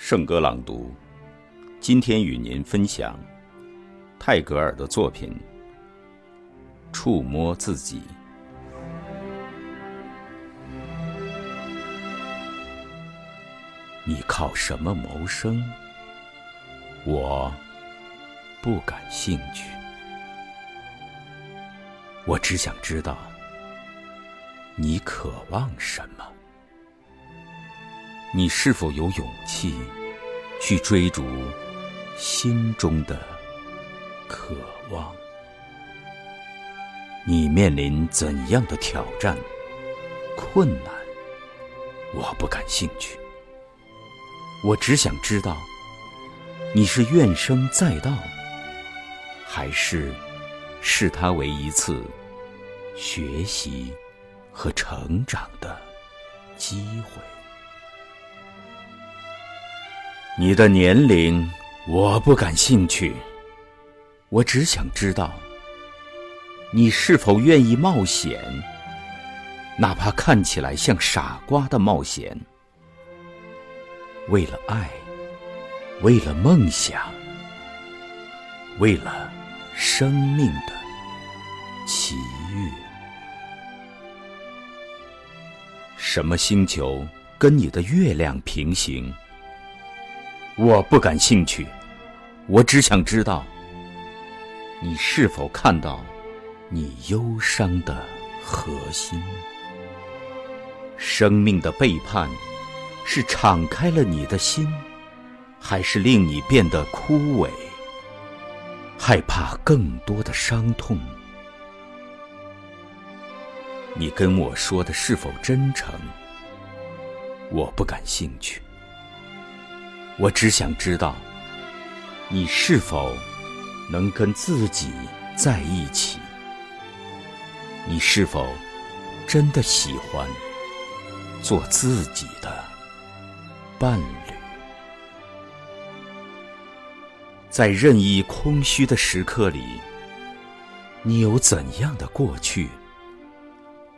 圣歌朗读，今天与您分享泰戈尔的作品《触摸自己》。你靠什么谋生？我不感兴趣。我只想知道你渴望什么。你是否有勇气去追逐心中的渴望？你面临怎样的挑战、困难？我不感兴趣。我只想知道，你是怨声载道，还是视它为一次学习和成长的机会？你的年龄我不感兴趣，我只想知道，你是否愿意冒险，哪怕看起来像傻瓜的冒险，为了爱，为了梦想，为了生命的奇遇。什么星球跟你的月亮平行？我不感兴趣，我只想知道，你是否看到你忧伤的核心？生命的背叛是敞开了你的心，还是令你变得枯萎，害怕更多的伤痛？你跟我说的是否真诚？我不感兴趣。我只想知道，你是否能跟自己在一起？你是否真的喜欢做自己的伴侣？在任意空虚的时刻里，你有怎样的过去？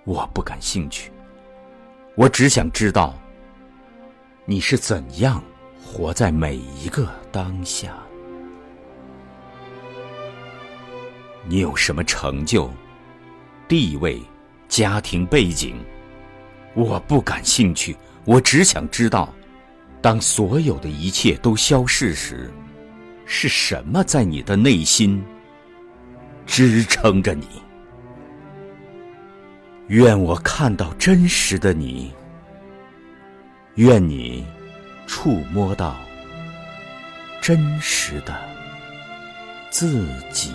我不感兴趣。我只想知道，你是怎样。活在每一个当下，你有什么成就、地位、家庭背景？我不感兴趣。我只想知道，当所有的一切都消逝时，是什么在你的内心支撑着你？愿我看到真实的你。愿你。触摸到真实的自己。